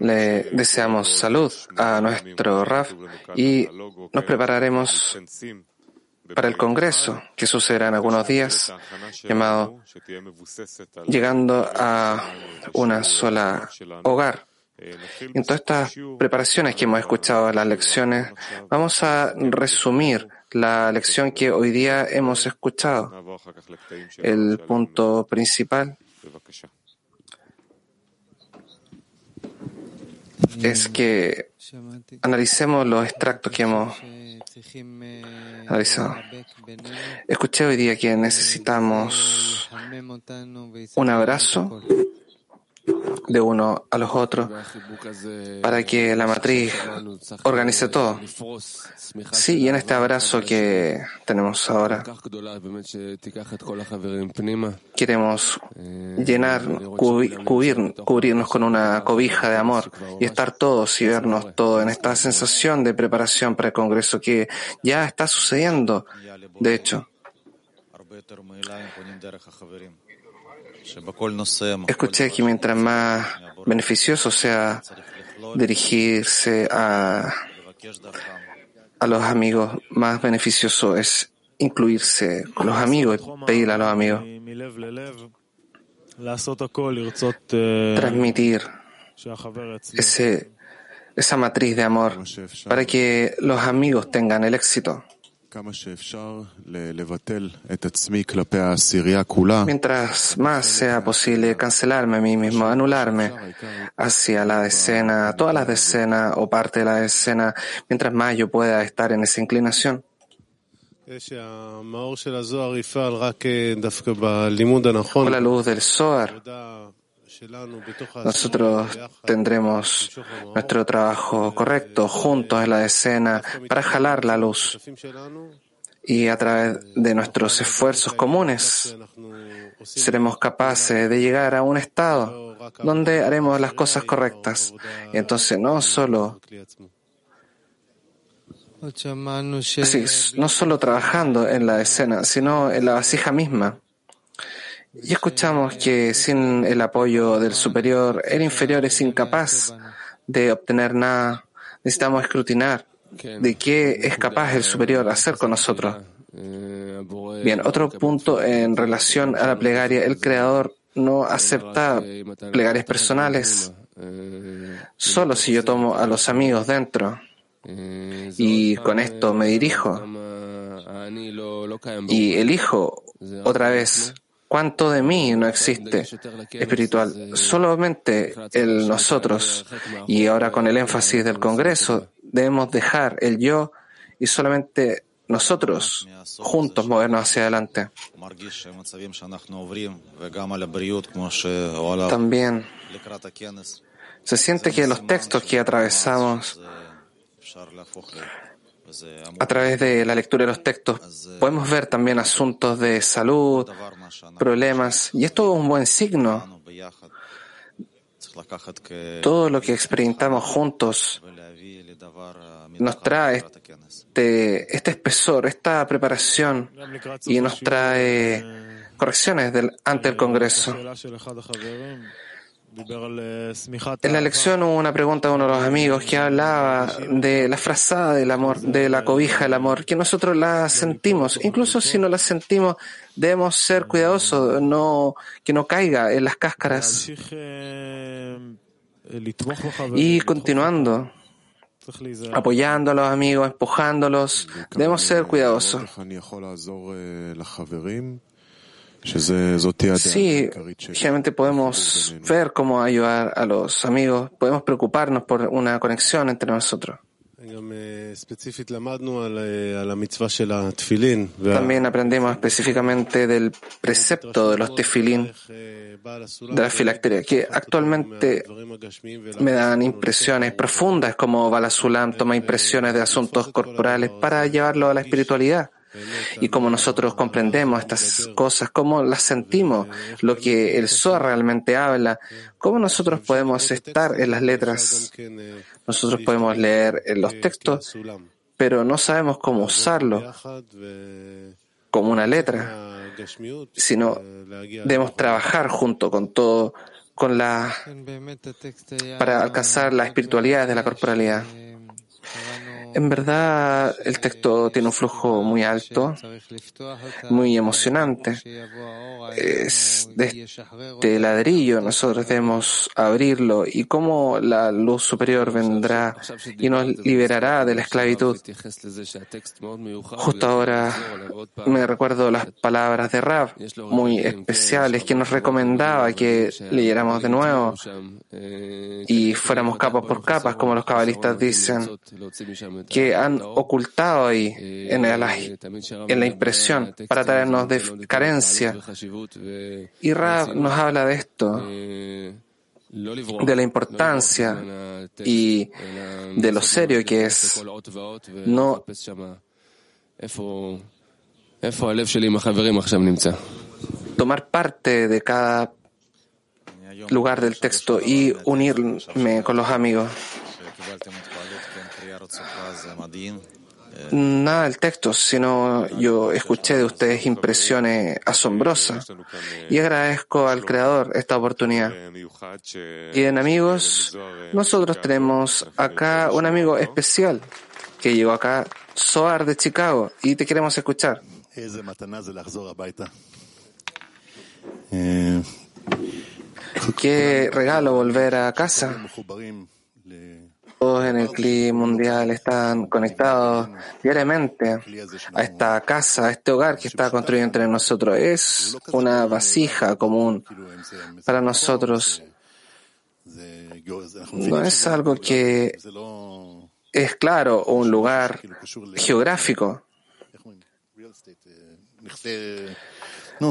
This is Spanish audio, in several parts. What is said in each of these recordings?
Le deseamos salud a nuestro RAF y nos prepararemos para el Congreso, que sucederá en algunos días, llamado Llegando a una sola hogar. En todas estas preparaciones que hemos escuchado en las lecciones, vamos a resumir la lección que hoy día hemos escuchado. El punto principal es que analicemos los extractos que hemos analizado. Escuché hoy día que necesitamos un abrazo de uno a los otros para que la matriz organice todo. Sí, y en este abrazo que tenemos ahora, queremos llenar, cubrir, cubrirnos con una cobija de amor y estar todos y vernos todos en esta sensación de preparación para el Congreso que ya está sucediendo, de hecho. Escuché que mientras más beneficioso sea dirigirse a, a los amigos, más beneficioso es incluirse con los amigos y pedirle a los amigos. Transmitir ese, esa matriz de amor para que los amigos tengan el éxito. Mientras más sea posible cancelarme a mí mismo, anularme hacia la decena, todas las decenas o parte de la decena, mientras más yo pueda estar en esa inclinación. Con la luz del Zohar, nosotros tendremos nuestro trabajo correcto juntos en la escena para jalar la luz y a través de nuestros esfuerzos comunes seremos capaces de llegar a un estado donde haremos las cosas correctas. Y entonces no solo no solo trabajando en la escena, sino en la vasija misma. Y escuchamos que sin el apoyo del superior, el inferior es incapaz de obtener nada. Necesitamos escrutinar de qué es capaz el superior hacer con nosotros. Bien, otro punto en relación a la plegaria. El creador no acepta plegarias personales. Solo si yo tomo a los amigos dentro y con esto me dirijo y elijo otra vez ¿Cuánto de mí no existe espiritual? Solamente el nosotros. Y ahora con el énfasis del Congreso, debemos dejar el yo y solamente nosotros juntos movernos hacia adelante. También se siente que los textos que atravesamos a través de la lectura de los textos podemos ver también asuntos de salud, problemas, y esto es un buen signo. Todo lo que experimentamos juntos nos trae este, este espesor, esta preparación y nos trae correcciones del, ante el Congreso. En la lección hubo una pregunta de uno de los amigos que hablaba de la frazada del amor, de la cobija del amor, que nosotros la sentimos. Incluso si no la sentimos, debemos ser cuidadosos, que no caiga en las cáscaras. Y continuando, apoyando a los amigos, empujándolos, debemos ser cuidadosos. Sí, realmente podemos ver cómo ayudar a los amigos, podemos preocuparnos por una conexión entre nosotros. También aprendemos específicamente del precepto de los tefilín, de la filacteria, que actualmente me dan impresiones profundas como Balasulam toma impresiones de asuntos corporales para llevarlo a la espiritualidad y cómo nosotros comprendemos estas cosas, cómo las sentimos, lo que el Zohar realmente habla, cómo nosotros podemos estar en las letras. Nosotros podemos leer los textos, pero no sabemos cómo usarlo como una letra, sino debemos trabajar junto con todo con la, para alcanzar la espiritualidad de la corporalidad. En verdad, el texto tiene un flujo muy alto, muy emocionante. Es de este ladrillo, nosotros debemos abrirlo y cómo la luz superior vendrá y nos liberará de la esclavitud. Justo ahora me recuerdo las palabras de Rab, muy especiales, que nos recomendaba que leyéramos de nuevo y fuéramos capas por capas, como los cabalistas dicen que han ocultado ahí en la, en la impresión para traernos de carencia. Y Rab nos habla de esto, de la importancia y de lo serio que es no tomar parte de cada lugar del texto y unirme con los amigos. Nada del texto, sino yo escuché de ustedes impresiones asombrosas y agradezco al Creador esta oportunidad. Y en amigos, nosotros tenemos acá un amigo especial que llegó acá, Soar de Chicago, y te queremos escuchar. Qué regalo volver a casa. Todos en el clima mundial están conectados diariamente a esta casa, a este hogar que está construido entre nosotros. Es una vasija común para nosotros. No es algo que es claro, un lugar geográfico.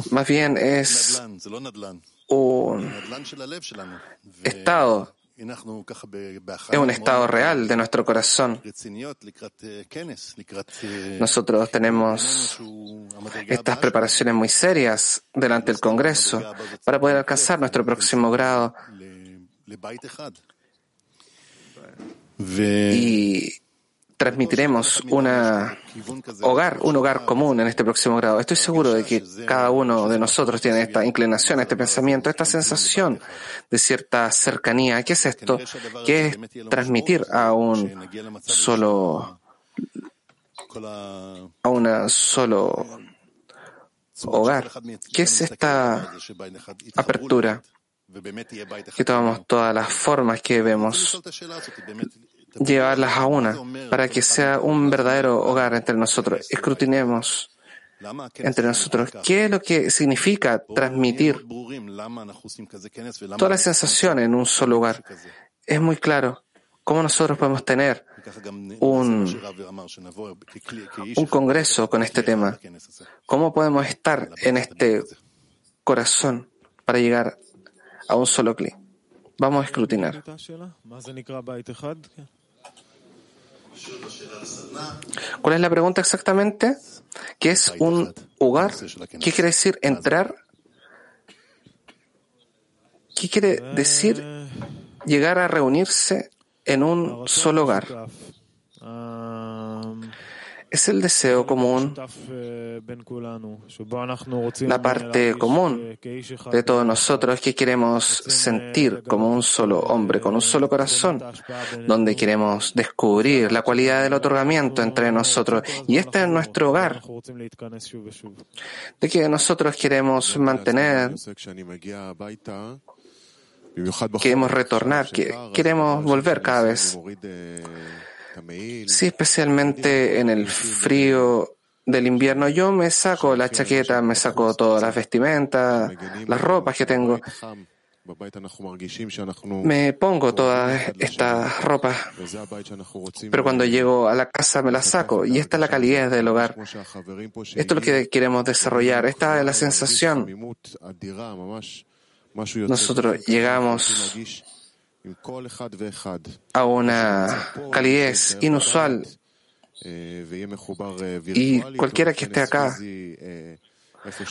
Más bien es un estado es un estado real de nuestro corazón. Nosotros tenemos estas preparaciones muy serias delante del Congreso para poder alcanzar nuestro próximo grado. Y transmitiremos una hogar, un hogar común en este próximo grado. Estoy seguro de que cada uno de nosotros tiene esta inclinación, este pensamiento, esta sensación de cierta cercanía. ¿Qué es esto? ¿Qué es transmitir a un solo, a una solo hogar? ¿Qué es esta apertura? Que tomamos todas las formas que vemos llevarlas a una para que sea un verdadero hogar entre nosotros. Escrutinemos entre nosotros qué es lo que significa transmitir toda la sensación en un solo lugar. Es muy claro cómo nosotros podemos tener un, un congreso con este tema. ¿Cómo podemos estar en este corazón para llegar a un solo clic? Vamos a escrutinar. ¿Cuál es la pregunta exactamente? ¿Qué es un hogar? ¿Qué quiere decir entrar? ¿Qué quiere decir llegar a reunirse en un solo hogar? Es el deseo común, la parte común de todos nosotros que queremos sentir como un solo hombre, con un solo corazón, donde queremos descubrir la cualidad del otorgamiento entre nosotros. Y este es nuestro hogar, de que nosotros queremos mantener, queremos retornar, que queremos volver cada vez. Sí, especialmente en el frío del invierno. Yo me saco la chaqueta, me saco todas las vestimentas, las ropas que tengo. Me pongo todas estas ropas, pero cuando llego a la casa me las saco y esta es la calidad del hogar. Esto es lo que queremos desarrollar. Esta es la sensación. Nosotros llegamos a una calidez inusual y cualquiera que esté acá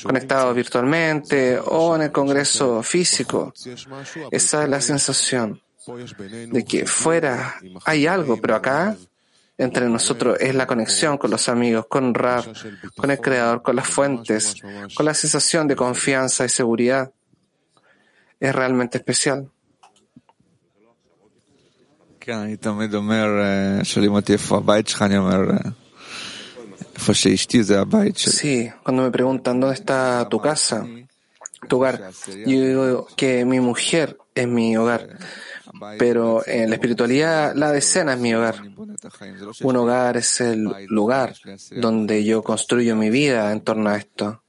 conectado virtualmente o en el Congreso físico, esa es la sensación de que fuera hay algo, pero acá entre nosotros es la conexión con los amigos, con Rab, con el Creador, con las fuentes, con la sensación de confianza y seguridad. es realmente especial. Sí, cuando me preguntan dónde está tu casa, tu hogar, yo digo que mi mujer es mi hogar. Pero en la espiritualidad, la decena es mi hogar. Un hogar es el lugar donde yo construyo mi vida en torno a esto.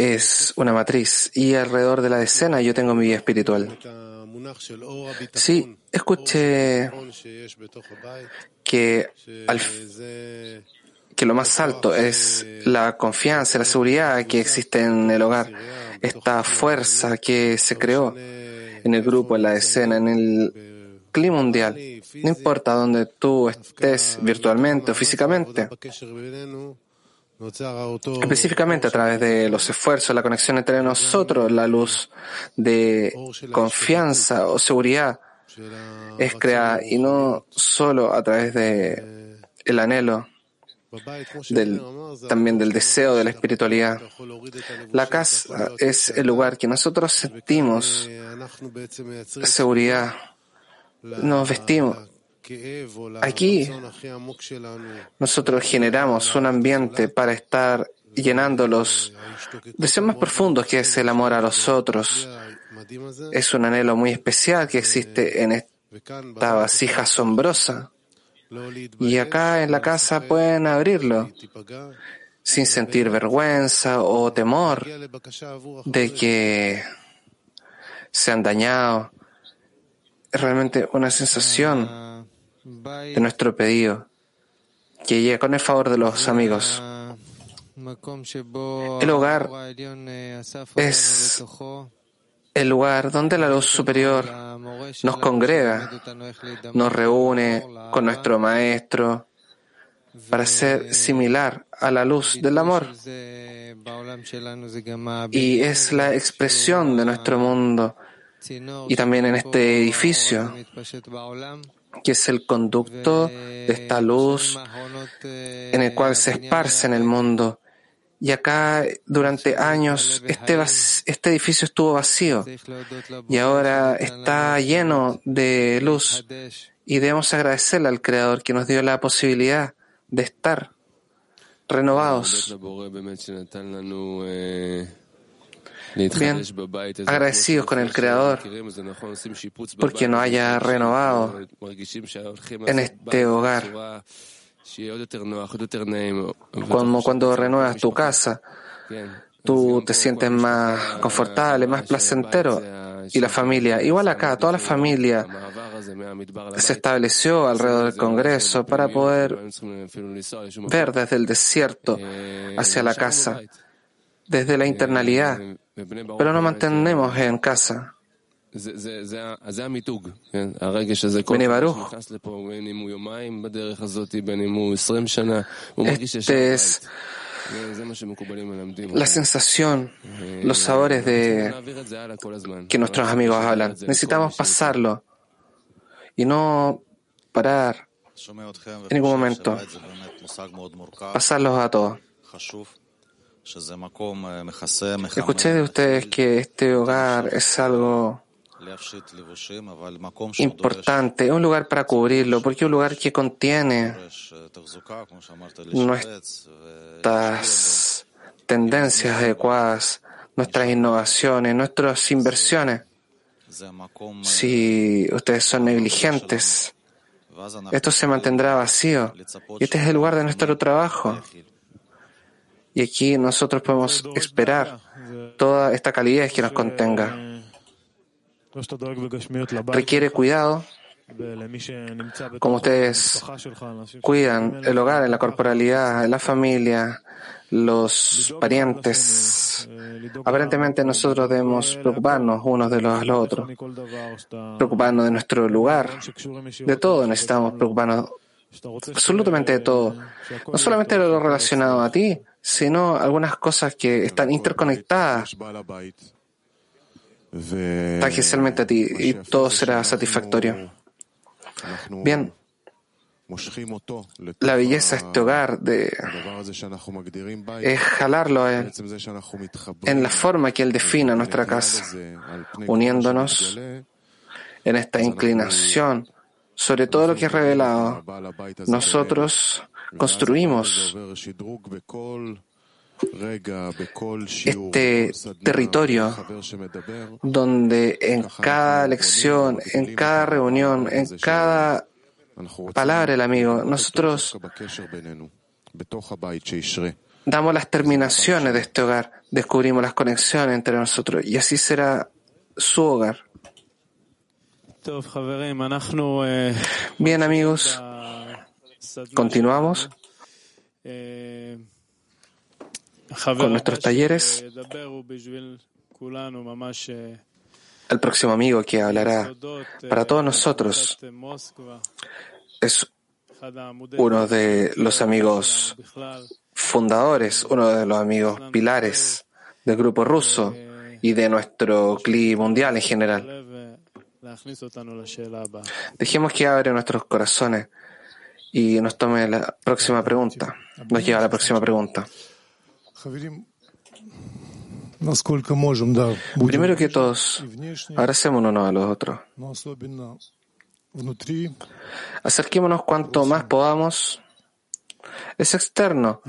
Es una matriz y alrededor de la decena yo tengo mi vida espiritual. Sí, escuché que, que lo más alto es la confianza, la seguridad que existe en el hogar esta fuerza que se creó en el grupo, en la escena, en el clima mundial. No importa dónde tú estés virtualmente o físicamente. Específicamente a través de los esfuerzos, la conexión entre nosotros, la luz de confianza o seguridad es creada y no solo a través de el anhelo del, también del deseo de la espiritualidad. La casa es el lugar que nosotros sentimos seguridad, nos vestimos. Aquí nosotros generamos un ambiente para estar llenando los deseos más profundos que es el amor a los otros. Es un anhelo muy especial que existe en esta vasija asombrosa y acá en la casa pueden abrirlo sin sentir vergüenza o temor de que se han dañado. Es realmente una sensación de nuestro pedido. Que llega con el favor de los amigos. El hogar es el lugar donde la luz superior nos congrega, nos reúne con nuestro Maestro para ser similar a la luz del amor. Y es la expresión de nuestro mundo y también en este edificio, que es el conducto de esta luz en el cual se esparce en el mundo y acá durante años este, este edificio estuvo vacío y ahora está lleno de luz y debemos agradecerle al Creador que nos dio la posibilidad de estar renovados. Bien, agradecidos con el Creador porque nos haya renovado en este hogar como cuando renuevas tu casa, tú te sientes más confortable, más placentero. Y la familia, igual acá, toda la familia se estableció alrededor del Congreso para poder ver desde el desierto hacia la casa, desde la internalidad, pero no mantenemos en casa. Bene Baruch. Este es la sensación, los sabores de que nuestros amigos hablan. Necesitamos pasarlo y no parar en ningún momento. Pasarlos a todos. Escuché de ustedes que este hogar es algo importante, un lugar para cubrirlo, porque es un lugar que contiene nuestras tendencias adecuadas, nuestras innovaciones, nuestras inversiones. Si ustedes son negligentes, esto se mantendrá vacío. Y este es el lugar de nuestro trabajo. Y aquí nosotros podemos esperar toda esta calidez que nos contenga requiere cuidado, como ustedes cuidan el hogar, en la corporalidad, en la familia, los parientes. Aparentemente nosotros debemos preocuparnos unos de los, los otros, preocuparnos de nuestro lugar, de todo necesitamos preocuparnos absolutamente de todo. No solamente de lo relacionado a ti, sino algunas cosas que están interconectadas. especialmente a ti y todo será satisfactorio. Bien, la belleza de este hogar, de, es jalarlo a Él en la forma que Él define nuestra casa, uniéndonos en esta inclinación sobre todo lo que es revelado. Nosotros construimos este territorio donde en cada lección, en cada reunión, en cada palabra del amigo, nosotros damos las terminaciones de este hogar, descubrimos las conexiones entre nosotros y así será su hogar. Bien amigos, continuamos con nuestros talleres. El próximo amigo que hablará para todos nosotros es uno de los amigos fundadores, uno de los amigos pilares del grupo ruso y de nuestro CLI mundial en general. Dejemos que abre nuestros corazones y nos tome la próxima pregunta. Nos lleva a la próxima pregunta. Primero que todos, abracémonos a los otros. Acerquémonos cuanto más podamos. Es externo,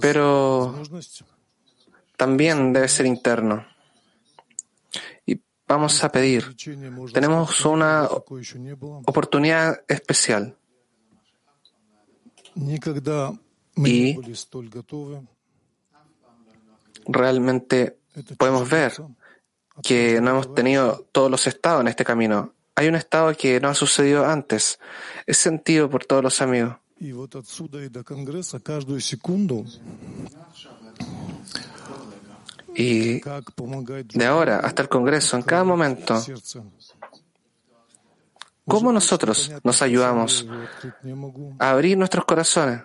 pero también debe ser interno. Y vamos a pedir. Tenemos una oportunidad especial. Y realmente podemos ver que no hemos tenido todos los estados en este camino. Hay un estado que no ha sucedido antes. Es sentido por todos los amigos. Y de ahora hasta el Congreso, en cada momento, ¿cómo nosotros nos ayudamos a abrir nuestros corazones?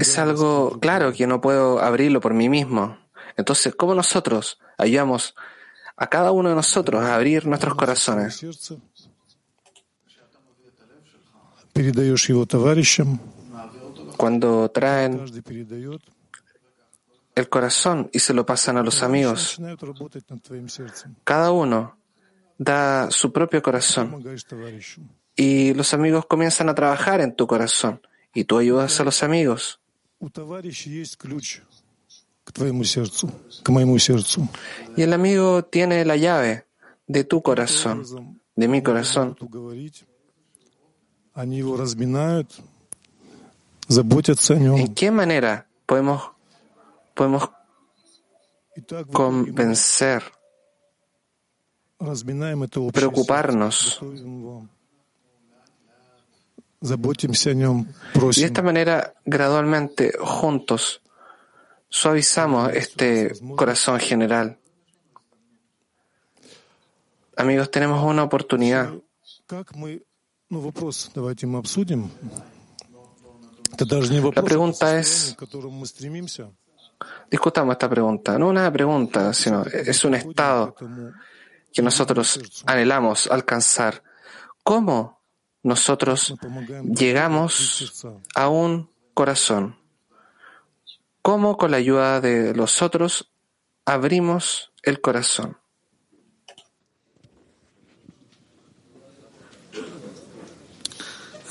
Es algo claro que no puedo abrirlo por mí mismo. Entonces, ¿cómo nosotros ayudamos a cada uno de nosotros a abrir nuestros corazones? Cuando traen el corazón y se lo pasan a los amigos, cada uno da su propio corazón y los amigos comienzan a trabajar en tu corazón y tú ayudas a los amigos. Y el amigo tiene la llave de tu corazón, de mi corazón. ¿En qué manera podemos, podemos convencer, preocuparnos. Y de esta manera, gradualmente, juntos, suavizamos este corazón general. Amigos, tenemos una oportunidad. La pregunta es, discutamos esta pregunta, no una pregunta, sino es un estado que nosotros anhelamos alcanzar. ¿Cómo nosotros llegamos a un corazón. ¿Cómo con la ayuda de los otros abrimos el corazón?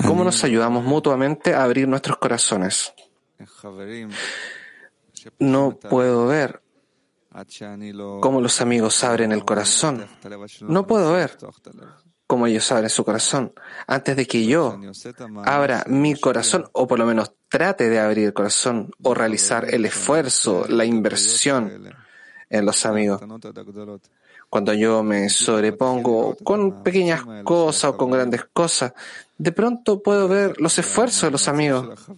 ¿Cómo nos ayudamos mutuamente a abrir nuestros corazones? No puedo ver cómo los amigos abren el corazón. No puedo ver como ellos abren su corazón, antes de que yo abra mi corazón, o por lo menos trate de abrir el corazón, o realizar el esfuerzo, la inversión en los amigos. Cuando yo me sobrepongo con pequeñas cosas o con grandes cosas, de pronto puedo ver los esfuerzos de los amigos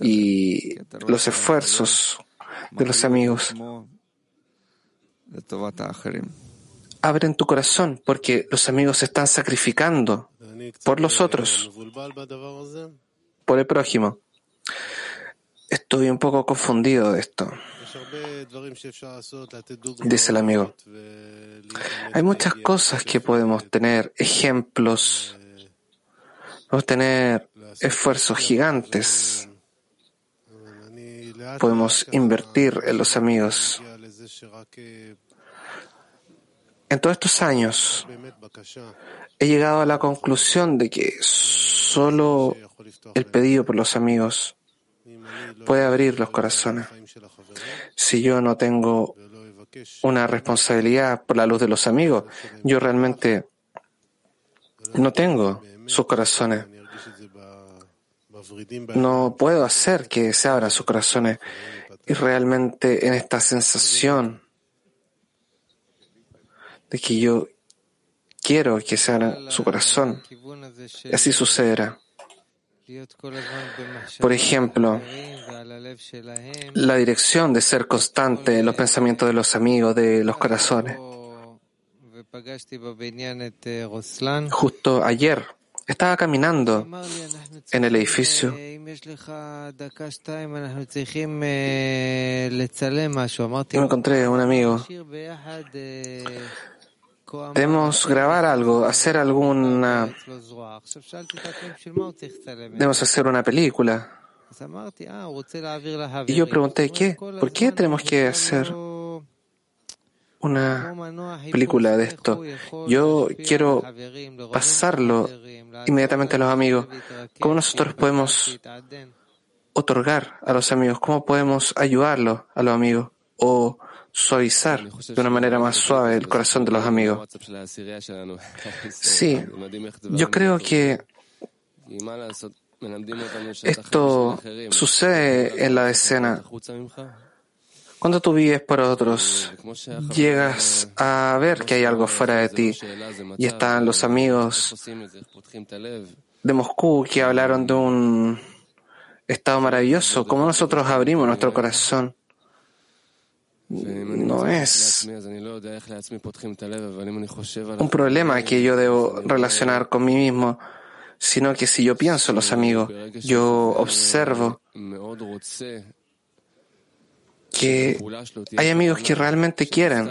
y los esfuerzos de los amigos abren tu corazón porque los amigos se están sacrificando por los otros, por el prójimo. Estoy un poco confundido de esto. Dice el amigo, hay muchas cosas que podemos tener, ejemplos, podemos tener esfuerzos gigantes, podemos invertir en los amigos. En todos estos años he llegado a la conclusión de que solo el pedido por los amigos puede abrir los corazones. Si yo no tengo una responsabilidad por la luz de los amigos, yo realmente no tengo sus corazones. No puedo hacer que se abran sus corazones. Y realmente en esta sensación de que yo quiero que se abra su corazón, así sucederá. Por ejemplo, la dirección de ser constante en los pensamientos de los amigos, de los corazones. Justo ayer estaba caminando en el edificio y me encontré un amigo Debemos grabar algo, hacer alguna. Debemos hacer una película. Y yo pregunté, ¿qué? ¿Por qué tenemos que hacer una película de esto? Yo quiero pasarlo inmediatamente a los amigos. ¿Cómo nosotros podemos otorgar a los amigos? ¿Cómo podemos ayudarlos a los amigos? O suavizar de una manera más suave el corazón de los amigos. Sí, yo creo que esto sucede en la escena. Cuando tú vives por otros, llegas a ver que hay algo fuera de ti. Y están los amigos de Moscú que hablaron de un estado maravilloso, como nosotros abrimos nuestro corazón. No es un problema que yo debo relacionar con mí mismo, sino que si yo pienso en los amigos, yo observo que hay amigos que realmente quieren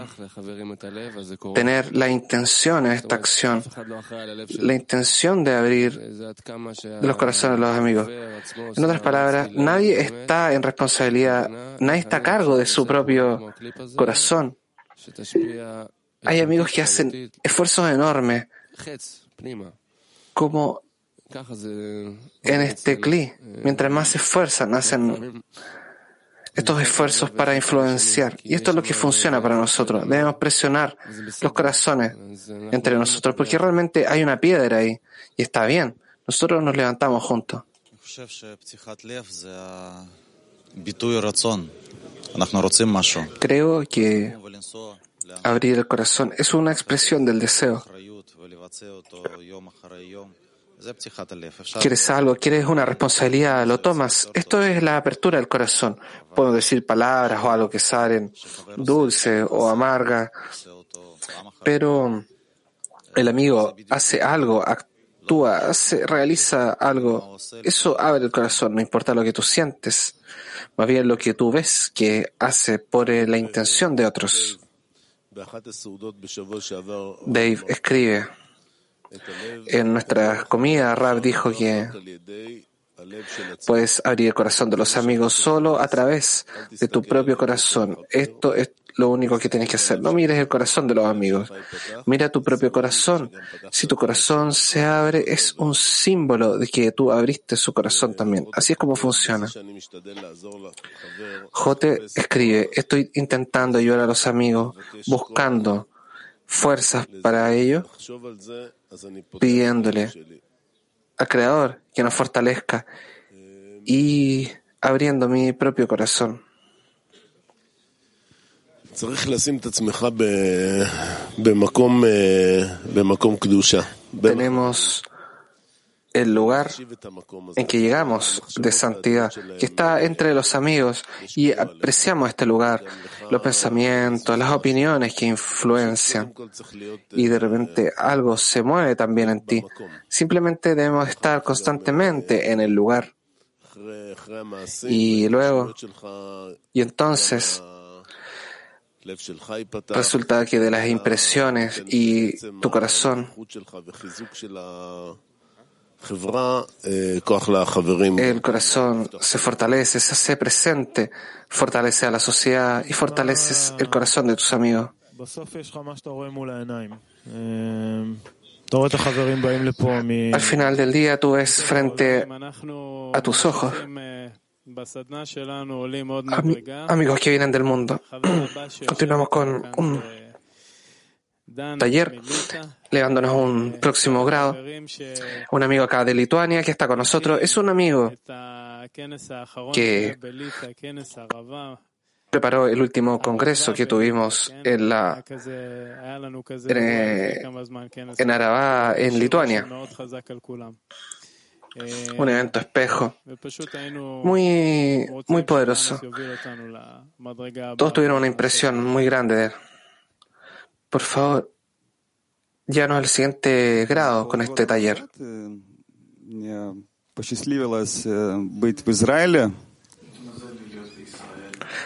tener la intención en esta acción, la intención de abrir los corazones de los amigos. En otras palabras, nadie está en responsabilidad, nadie está a cargo de su propio corazón. Hay amigos que hacen esfuerzos enormes, como en este cli. Mientras más se esfuerzan, hacen estos esfuerzos para influenciar. Y esto es lo que funciona para nosotros. Debemos presionar los corazones entre nosotros, porque realmente hay una piedra ahí y está bien. Nosotros nos levantamos juntos. Creo que abrir el corazón es una expresión del deseo. Quieres algo, quieres una responsabilidad, lo tomas. Esto es la apertura del corazón. Puedo decir palabras o algo que salen dulce o amarga, pero el amigo hace algo, actúa, realiza algo. Eso abre el corazón, no importa lo que tú sientes, más bien lo que tú ves que hace por la intención de otros. Dave escribe. En nuestra comida, Rab dijo que puedes abrir el corazón de los amigos solo a través de tu propio corazón. Esto es lo único que tienes que hacer. No mires el corazón de los amigos. Mira tu propio corazón. Si tu corazón se abre, es un símbolo de que tú abriste su corazón también. Así es como funciona. Jote escribe, estoy intentando ayudar a los amigos, buscando fuerzas para ello pidiéndole al Creador que nos fortalezca y abriendo mi propio corazón. Tenemos el lugar en que llegamos de santidad, que está entre los amigos y apreciamos este lugar, los pensamientos, las opiniones que influencian y de repente algo se mueve también en ti. Simplemente debemos estar constantemente en el lugar. Y luego, y entonces, resulta que de las impresiones y tu corazón, el corazón se fortalece, se hace presente, fortalece a la sociedad y fortaleces el corazón de tus amigos. Al final del día tú ves frente a tus ojos amigos que vienen del mundo. Continuamos con un taller, elevándonos a un próximo grado. Un amigo acá de Lituania que está con nosotros es un amigo que preparó el último congreso que tuvimos en la en, Arabá, en Lituania. Un evento espejo muy, muy poderoso. Todos tuvieron una impresión muy grande de él. Por favor, ya no al siguiente grado con este taller.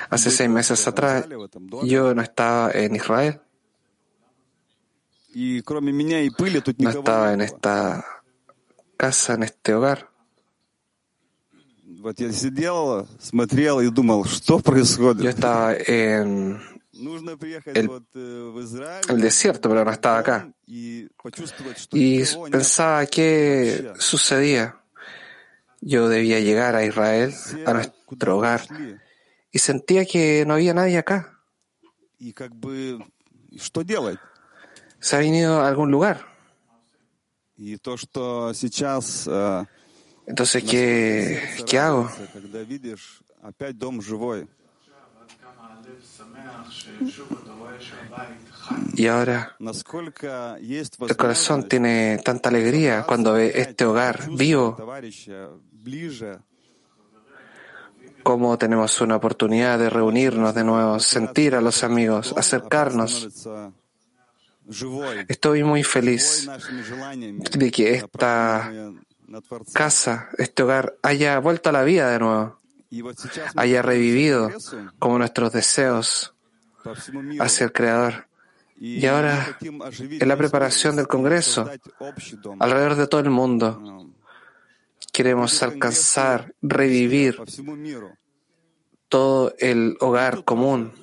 Hace seis meses atrás yo no estaba en Israel. No estaba en esta casa, en este hogar. Yo estaba en el, desierto, pero no estaba acá. Y pensaba qué sucedía. Yo debía llegar a Israel, a nuestro hogar, y sentía que no había nadie acá. ¿Se ha venido a algún lugar? Entonces, ¿qué, ¿qué hago? Y ahora el corazón tiene tanta alegría cuando ve este hogar vivo, como tenemos una oportunidad de reunirnos de nuevo, sentir a los amigos, acercarnos. Estoy muy feliz de que esta casa, este hogar, haya vuelto a la vida de nuevo, haya revivido como nuestros deseos hacia el Creador. Y ahora, en la preparación del Congreso, alrededor de todo el mundo, queremos alcanzar, revivir todo el hogar común.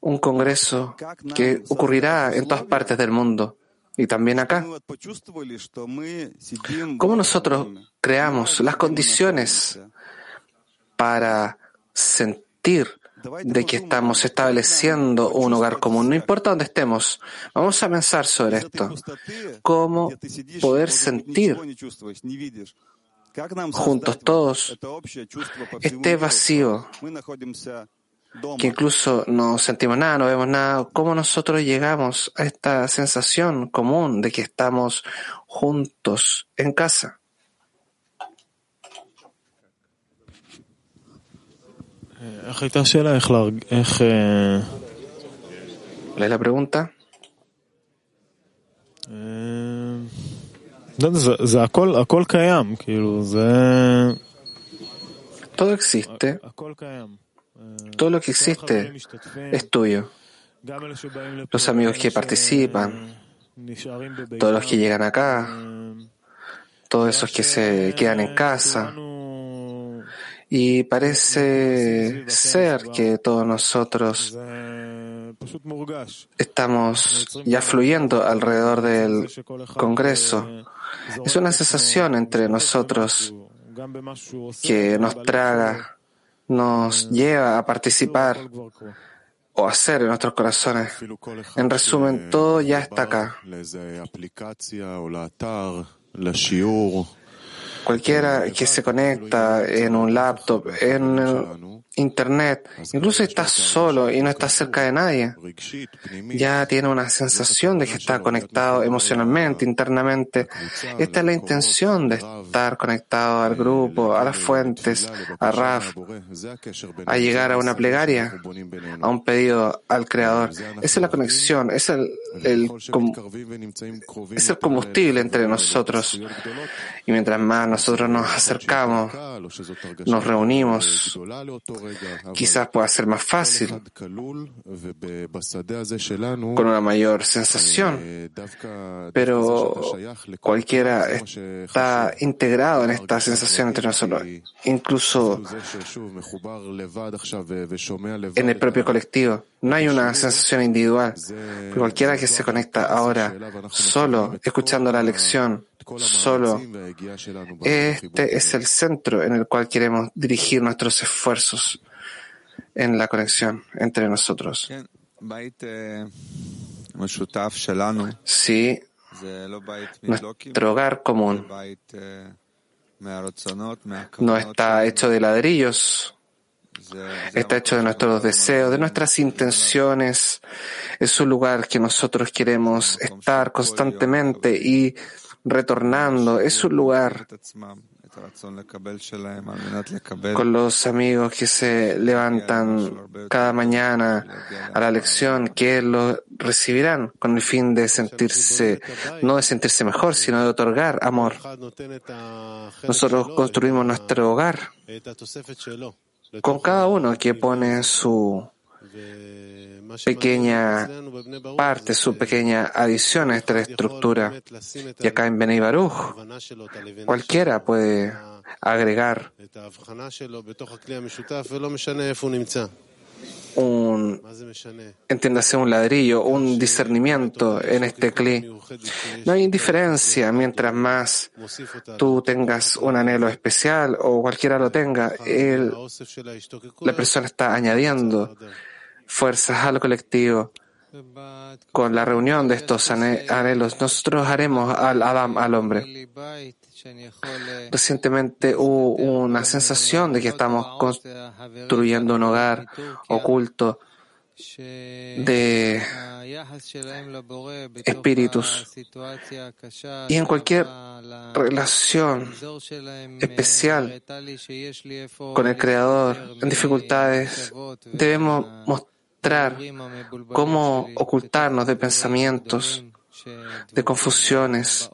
Un Congreso que ocurrirá en todas partes del mundo y también acá. ¿Cómo nosotros creamos las condiciones para sentir de que estamos estableciendo un hogar común, no importa dónde estemos. Vamos a pensar sobre esto. ¿Cómo poder sentir juntos todos este vacío que incluso no sentimos nada, no vemos nada, cómo nosotros llegamos a esta sensación común de que estamos juntos en casa. ¿Cuál la pregunta? Todo existe. Todo lo que existe es tuyo. Los amigos que participan, todos los que llegan acá, todos esos que se quedan en casa, y parece ser que todos nosotros estamos ya fluyendo alrededor del Congreso. Es una sensación entre nosotros que nos traga, nos lleva a participar o hacer en nuestros corazones. En resumen, todo ya está acá. Cualquiera que se conecta en un laptop, en Internet, incluso si estás solo y no estás cerca de nadie, ya tiene una sensación de que está conectado emocionalmente, internamente. Esta es la intención de estar conectado al grupo, a las fuentes, a Raf, a llegar a una plegaria, a un pedido al Creador. Esa es la conexión, es el, el, es el combustible entre nosotros. Y mientras más nosotros nos acercamos, nos reunimos, quizás pueda ser más fácil, con una mayor sensación, pero cualquiera está integrado en esta sensación entre nosotros, incluso en el propio colectivo. No hay una sensación individual. cualquiera que se conecta ahora solo, escuchando la lección, solo, este es el centro en el cual queremos dirigir nuestros esfuerzos en la conexión entre nosotros. Sí, nuestro hogar común no está hecho de ladrillos, está hecho de nuestros deseos, de nuestras intenciones. Es un lugar que nosotros queremos estar constantemente y retornando. Es un lugar con los amigos que se levantan cada mañana a la lección, que lo recibirán con el fin de sentirse, no de sentirse mejor, sino de otorgar amor. Nosotros construimos nuestro hogar con cada uno que pone su pequeña parte, su pequeña adición a esta estructura. Y acá en Benei Baruch, cualquiera puede agregar un, entiéndase, un ladrillo, un discernimiento en este cli. No hay indiferencia mientras más tú tengas un anhelo especial o cualquiera lo tenga, la persona está añadiendo fuerzas a lo colectivo. Con la reunión de estos anhelos, nosotros haremos al Adam, al hombre. Recientemente hubo una sensación de que estamos construyendo un hogar oculto de espíritus. Y en cualquier relación especial con el Creador, en dificultades, debemos mostrar cómo ocultarnos de pensamientos, de confusiones,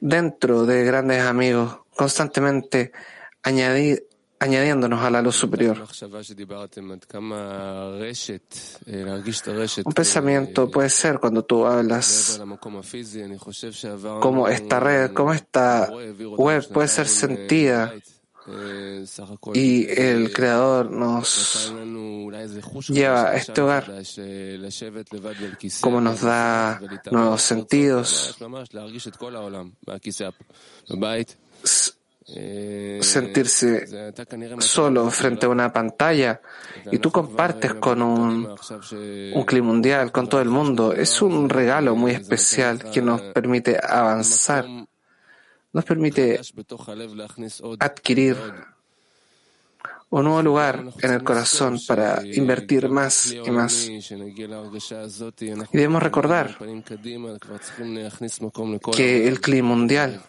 dentro de grandes amigos, constantemente añadir añadiéndonos a la luz superior. Un pensamiento puede ser cuando tú hablas como esta red, como esta web puede ser sentida y el Creador nos lleva a este hogar, como nos da nuevos sentidos sentirse solo frente a una pantalla y tú compartes con un, un clima mundial, con todo el mundo. Es un regalo muy especial que nos permite avanzar, nos permite adquirir un nuevo lugar en el corazón para invertir más y más. Y debemos recordar que el clima mundial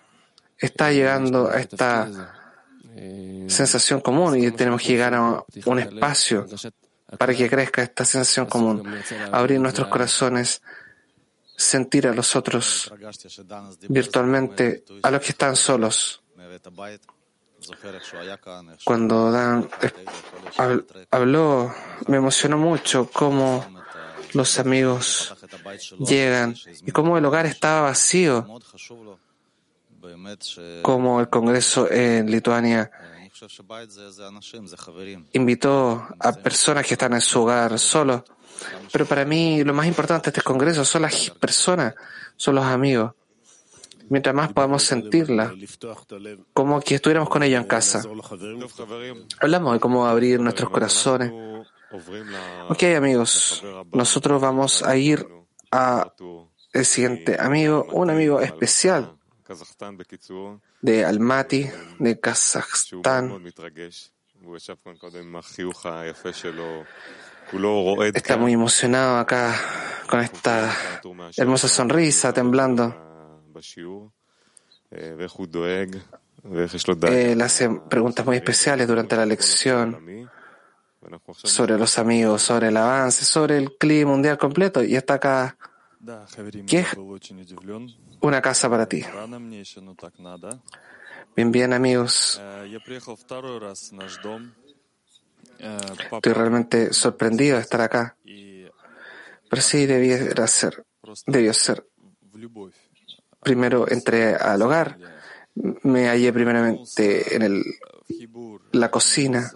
está llegando a esta sensación común y tenemos que llegar a un espacio para que crezca esta sensación común, abrir nuestros corazones, sentir a los otros virtualmente, a los que están solos. Cuando Dan habló, me emocionó mucho cómo los amigos llegan y cómo el hogar estaba vacío como el Congreso en Lituania invitó a personas que están en su hogar solo. Pero para mí lo más importante de este Congreso son las personas, son los amigos. Mientras más podamos sentirla, como que estuviéramos con ellos en casa. Hablamos de cómo abrir nuestros corazones. Ok, amigos, nosotros vamos a ir a el siguiente amigo, un amigo especial de Almaty, de Kazajstán. Está muy emocionado acá con esta hermosa sonrisa, temblando. Él hace preguntas muy especiales durante la lección sobre los amigos, sobre el avance, sobre el clima mundial completo y está acá. ¿Qué es una casa para ti? Bien, bien, amigos. Estoy realmente sorprendido de estar acá. Pero sí debiera ser, debió ser. Primero entré al hogar, me hallé primeramente en el, la cocina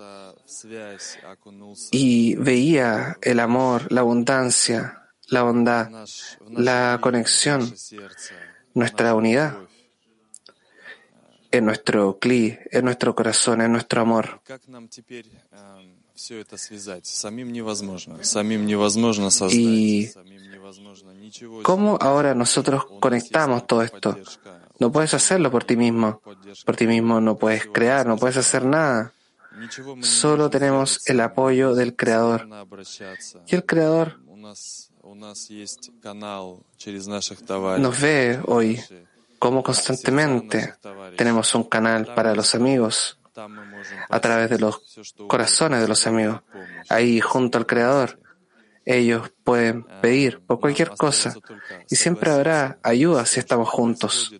y veía el amor, la abundancia, la bondad, la conexión, nuestra unidad en nuestro cli, en nuestro corazón, en nuestro amor. Y cómo ahora nosotros conectamos todo esto. No puedes hacerlo por ti mismo. Por ti mismo no puedes crear, no puedes hacer nada. Solo tenemos el apoyo del Creador. Y el Creador nos ve hoy. Como constantemente tenemos un canal para los amigos a través de los corazones de los amigos. Ahí junto al Creador, ellos pueden pedir por cualquier cosa. y siempre habrá ayuda si estamos juntos.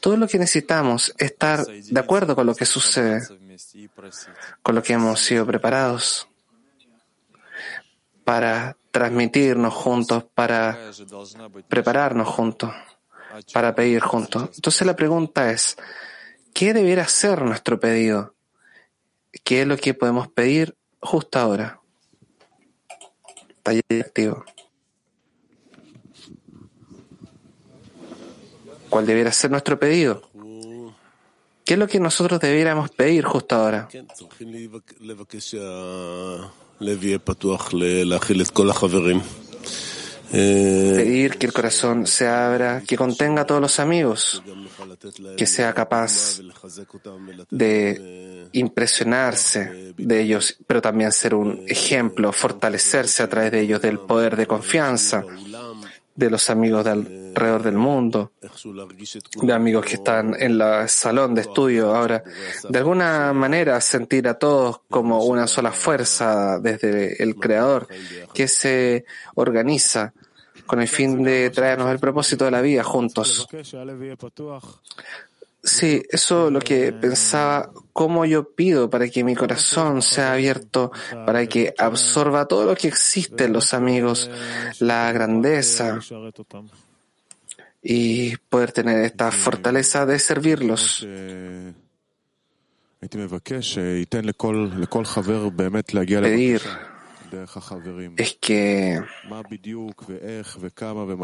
Todo lo que necesitamos es estar de acuerdo con lo que sucede, con lo que hemos sido preparados para transmitirnos juntos, para prepararnos juntos, para pedir juntos. Entonces la pregunta es, ¿qué debiera ser nuestro pedido? ¿Qué es lo que podemos pedir justo ahora? Taller activo. ¿Cuál debiera ser nuestro pedido? ¿Qué es lo que nosotros debiéramos pedir justo ahora? Pedir que el corazón se abra, que contenga a todos los amigos, que sea capaz de impresionarse de ellos, pero también ser un ejemplo, fortalecerse a través de ellos del poder de confianza de los amigos de alrededor del mundo, de amigos que están en el salón de estudio ahora, de alguna manera sentir a todos como una sola fuerza desde el Creador que se organiza con el fin de traernos el propósito de la vida juntos. Sí, eso es lo que pensaba, cómo yo pido para que mi corazón sea abierto, para que absorba todo lo que existe en los amigos, la grandeza y poder tener esta fortaleza de servirlos. Pedir es que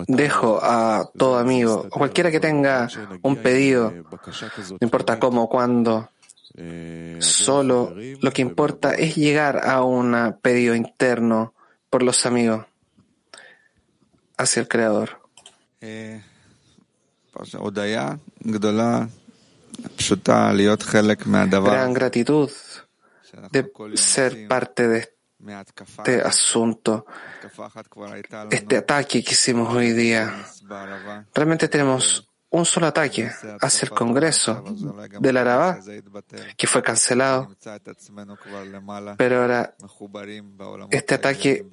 dejo a todo amigo, cualquiera que tenga un pedido, no importa cómo, cuándo, solo lo que importa es llegar a un pedido interno por los amigos hacia el Creador. Gran gratitud de ser parte de este asunto, este ataque que hicimos hoy día. Realmente tenemos un solo ataque hacia el Congreso del Arabá, que fue cancelado. Pero ahora este ataque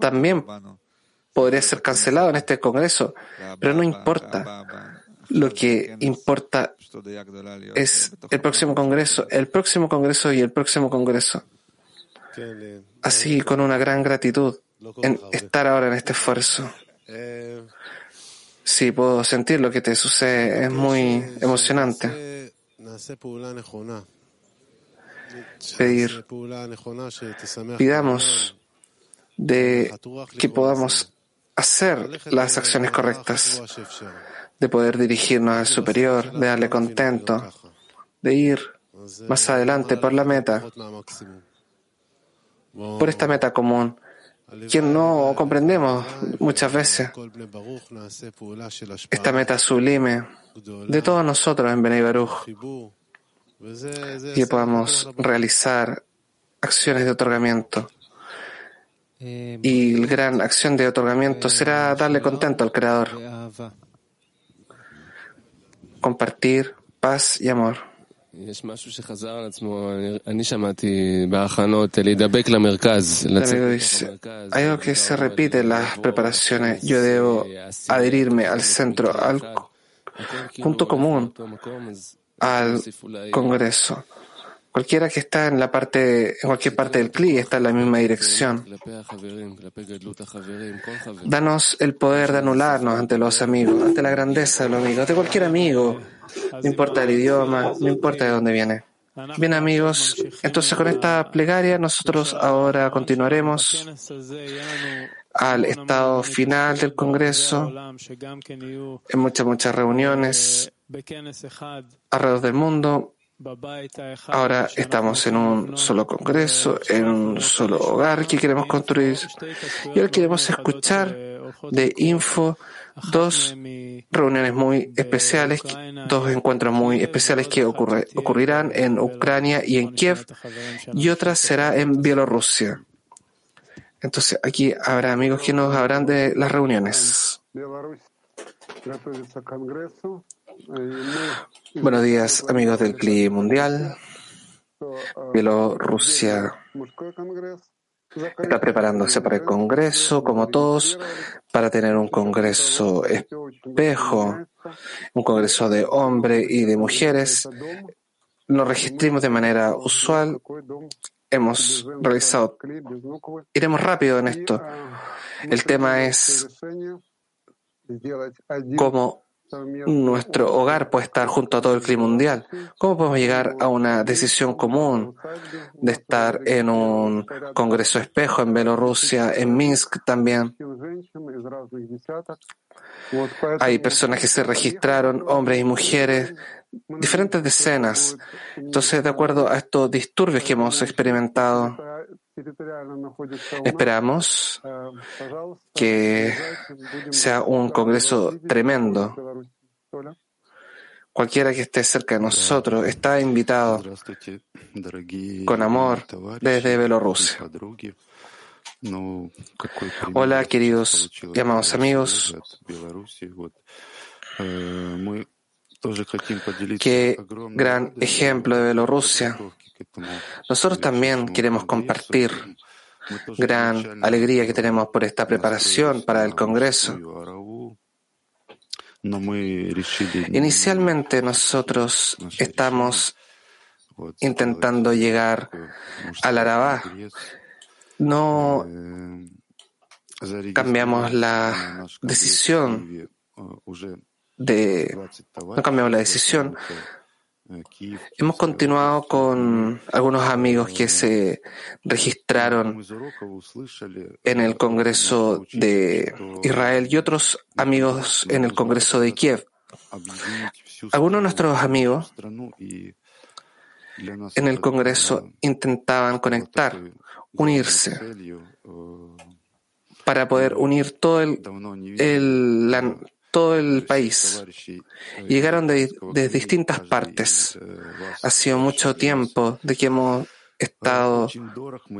también podría ser cancelado en este Congreso, pero no importa. Lo que importa es el próximo Congreso, el próximo Congreso y el próximo Congreso así con una gran gratitud en estar ahora en este esfuerzo. Sí, puedo sentir lo que te sucede, es muy emocionante. Pedir, pidamos de que podamos hacer las acciones correctas, de poder dirigirnos al superior, de darle contento, de ir más adelante por la meta por esta meta común, que no comprendemos muchas veces. Esta meta sublime de todos nosotros en Benei Baruch, y podamos realizar acciones de otorgamiento. Y la gran acción de otorgamiento será darle contento al Creador, compartir paz y amor. Hay algo que se repite en las preparaciones. Yo debo adherirme al centro, al punto común, al Congreso. Cualquiera que está en la parte, en cualquier parte del CLI está en la misma dirección. Danos el poder de anularnos ante los amigos, ante la grandeza de los amigos, ante cualquier amigo. No importa el idioma, no importa de dónde viene. Bien amigos, entonces con esta plegaria nosotros ahora continuaremos al estado final del Congreso, en muchas, muchas reuniones alrededor del mundo, Ahora estamos en un solo congreso, en un solo hogar que queremos construir. Y ahora queremos escuchar de Info dos reuniones muy especiales, dos encuentros muy especiales que ocurrirán en Ucrania y en Kiev, y otra será en Bielorrusia. Entonces, aquí habrá amigos que nos hablarán de las reuniones. Buenos días, amigos del CLI Mundial. Bielorrusia está preparándose para el Congreso, como todos, para tener un Congreso espejo, un Congreso de hombres y de mujeres. Nos registramos de manera usual. Hemos realizado. Iremos rápido en esto. El tema es cómo nuestro hogar puede estar junto a todo el clima mundial. ¿Cómo podemos llegar a una decisión común de estar en un congreso espejo en Bielorrusia, en Minsk también? Hay personas que se registraron, hombres y mujeres, diferentes decenas. Entonces, de acuerdo a estos disturbios que hemos experimentado, Esperamos que sea un congreso tremendo. Cualquiera que esté cerca de nosotros está invitado con amor desde Bielorrusia. Hola, queridos y amados amigos. Qué gran ejemplo de Bielorrusia. Nosotros también queremos compartir gran alegría que tenemos por esta preparación para el Congreso. Inicialmente nosotros estamos intentando llegar al Arabá. No cambiamos la decisión de no cambiamos la decisión Hemos continuado con algunos amigos que se registraron en el Congreso de Israel y otros amigos en el Congreso de Kiev. Algunos de nuestros amigos en el Congreso intentaban conectar, unirse, para poder unir todo el, el, todo el país. Llegaron de, distintas partes. Ha sido mucho tiempo de que hemos estado,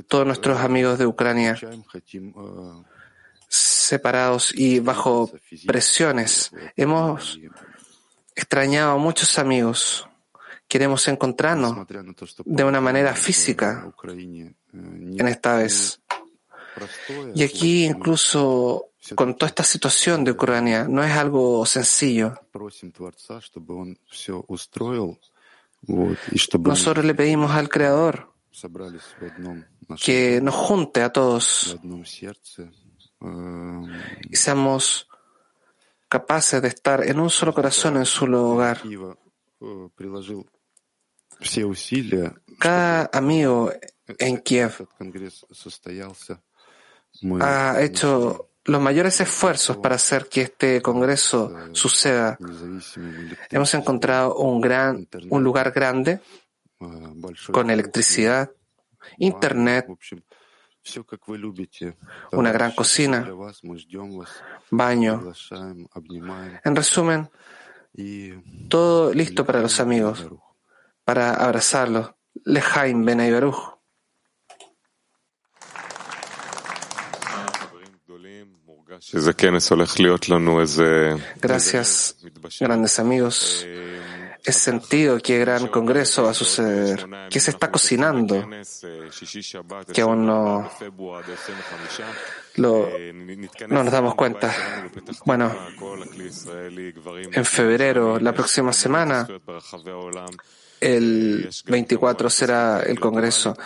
todos nuestros amigos de Ucrania, separados y bajo presiones. Hemos extrañado a muchos amigos. Queremos encontrarnos de una manera física en esta vez. Y aquí incluso con toda esta situación de Ucrania no es algo sencillo. Nosotros le pedimos al Creador que nos junte a todos y seamos capaces de estar en un solo corazón en su hogar. Cada amigo en Kiev ha hecho los mayores esfuerzos para hacer que este Congreso suceda. Hemos encontrado un, gran, un lugar grande con electricidad, internet, una gran cocina, baño. En resumen, todo listo para los amigos. para abrazarlo. Lejaim Ben Baruch. Gracias, grandes amigos. Es sentido que gran congreso va a suceder, que se está cocinando, que aún no, no nos damos cuenta. Bueno, en febrero, la próxima semana, el 24 será el Congreso.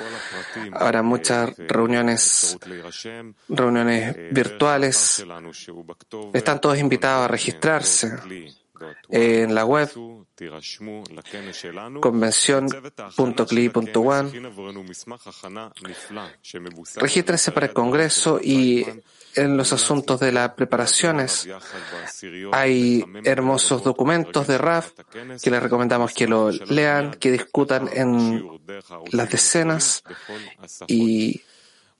Habrá muchas reuniones, reuniones virtuales. Están todos invitados a registrarse en la web convención.cli.one. Regístrense para el Congreso y en los asuntos de las preparaciones hay hermosos documentos de RAF que les recomendamos que lo lean, que discutan en las decenas y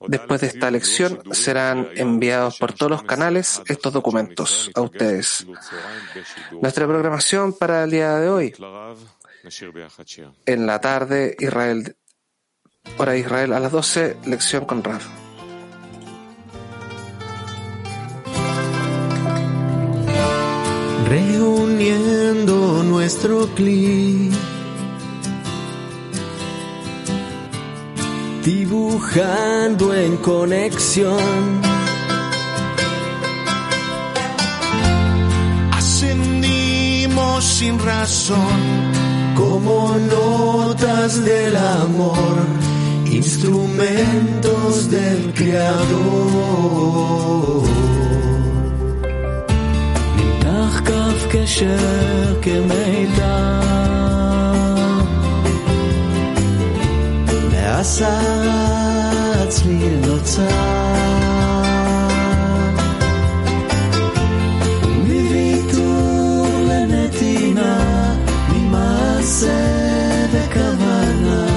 Después de esta lección serán enviados por todos los canales estos documentos a ustedes. Nuestra programación para el día de hoy. En la tarde, Israel, hora Israel, a las 12, lección con Rav. Reuniendo nuestro clip dibujando en conexión. Ascendimos sin razón, como notas del amor, instrumentos del Creador. קשר כמיתר. והסערה הצליל נוצר. מוויתור לנתינה, ממעשה וכוונה,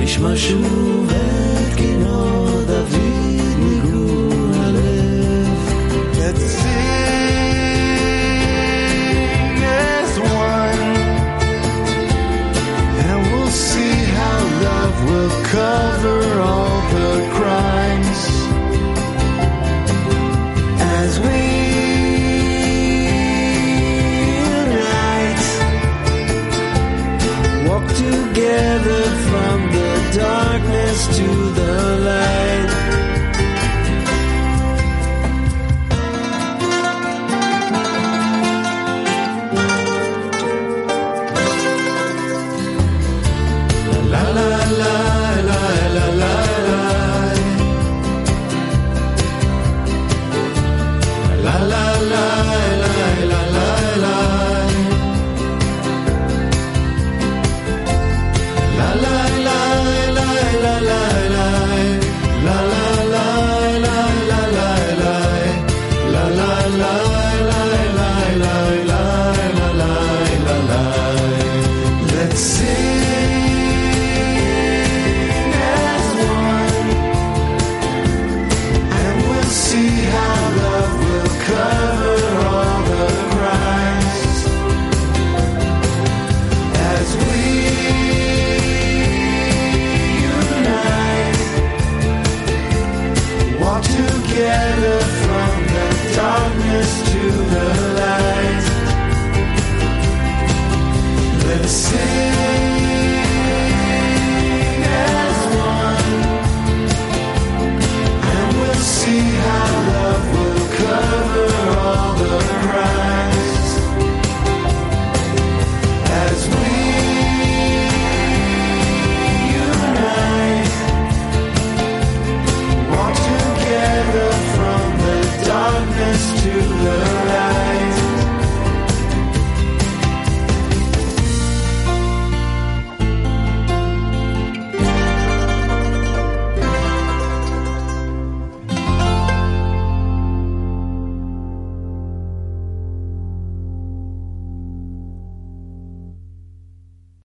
נשמע שוב את...